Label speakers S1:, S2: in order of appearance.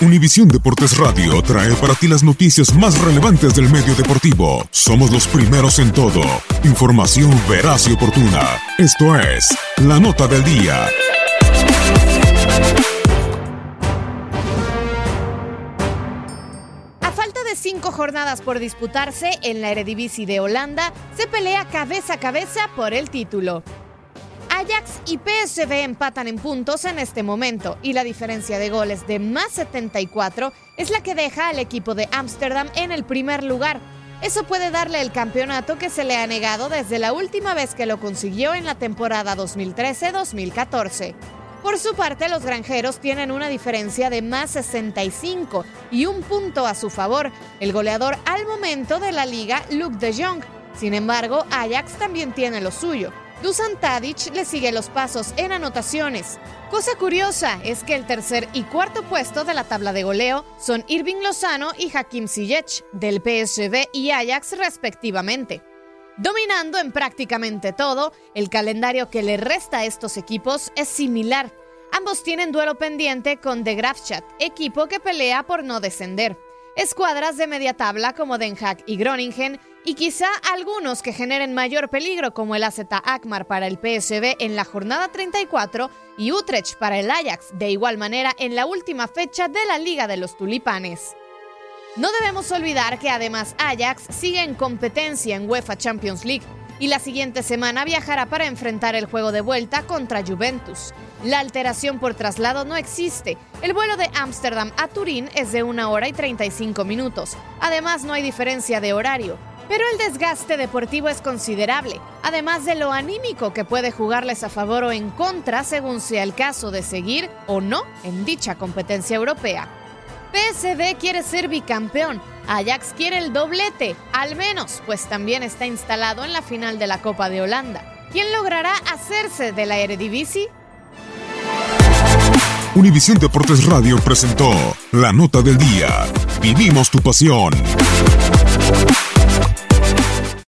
S1: Univisión Deportes Radio trae para ti las noticias más relevantes del medio deportivo. Somos los primeros en todo. Información veraz y oportuna. Esto es La Nota del Día.
S2: A falta de cinco jornadas por disputarse en la Eredivisie de Holanda, se pelea cabeza a cabeza por el título. Ajax y PSV empatan en puntos en este momento y la diferencia de goles de más 74 es la que deja al equipo de Ámsterdam en el primer lugar. Eso puede darle el campeonato que se le ha negado desde la última vez que lo consiguió en la temporada 2013-2014. Por su parte, los granjeros tienen una diferencia de más 65 y un punto a su favor, el goleador al momento de la liga, Luke de Jong. Sin embargo, Ajax también tiene lo suyo. Dusan Tadic le sigue los pasos en anotaciones. Cosa curiosa es que el tercer y cuarto puesto de la tabla de goleo son Irving Lozano y Hakim Ziyech del PSV y Ajax respectivamente. Dominando en prácticamente todo, el calendario que le resta a estos equipos es similar. Ambos tienen duelo pendiente con The Graafschat, equipo que pelea por no descender. Escuadras de media tabla como Den Haag y Groningen y quizá algunos que generen mayor peligro como el AZ Akmar para el PSV en la jornada 34 y Utrecht para el Ajax, de igual manera en la última fecha de la Liga de los Tulipanes. No debemos olvidar que además Ajax sigue en competencia en UEFA Champions League y la siguiente semana viajará para enfrentar el juego de vuelta contra Juventus. La alteración por traslado no existe. El vuelo de Ámsterdam a Turín es de 1 hora y 35 minutos. Además, no hay diferencia de horario. Pero el desgaste deportivo es considerable, además de lo anímico que puede jugarles a favor o en contra según sea el caso de seguir o no en dicha competencia europea. PSV quiere ser bicampeón, Ajax quiere el doblete, al menos, pues también está instalado en la final de la Copa de Holanda. ¿Quién logrará hacerse de la Eredivisie?
S1: Univisión Deportes Radio presentó la nota del día. Vivimos tu pasión.